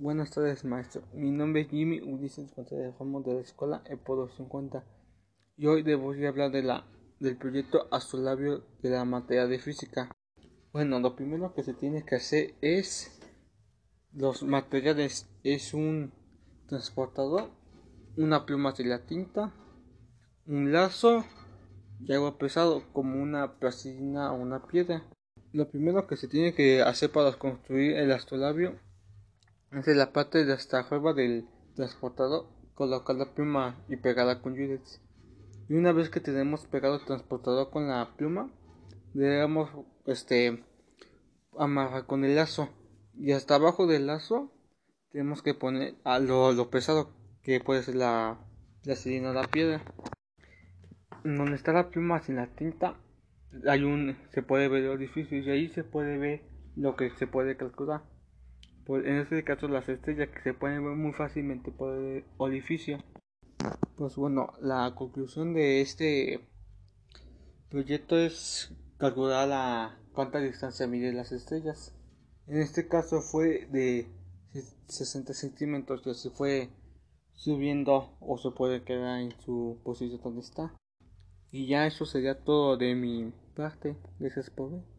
Buenas tardes, maestro. Mi nombre es Jimmy Ulises González Ramos de la escuela EPO 50 y hoy a hablar de la, del proyecto astrolabio de la materia de física. Bueno, lo primero que se tiene que hacer es los materiales. Es un transportador, una pluma de la tinta, un lazo y algo pesado como una plastilina o una piedra. Lo primero que se tiene que hacer para construir el astrolabio entre la parte de esta prueba del transportador, colocar la pluma y pegarla con yurex. Y una vez que tenemos pegado el transportador con la pluma, debemos este amarrar con el lazo. Y hasta abajo del lazo tenemos que poner a lo, pesado que puede ser la plastilina o la piedra. Donde está la pluma sin la tinta, hay un se puede ver el orificio y ahí se puede ver lo que se puede calcular. Pues en este caso las estrellas que se pueden ver muy fácilmente por el orificio. Pues bueno, la conclusión de este proyecto es calcular la cuánta distancia mide las estrellas. En este caso fue de 60 centímetros que se fue subiendo o se puede quedar en su posición donde está. Y ya eso sería todo de mi parte. Gracias por ver.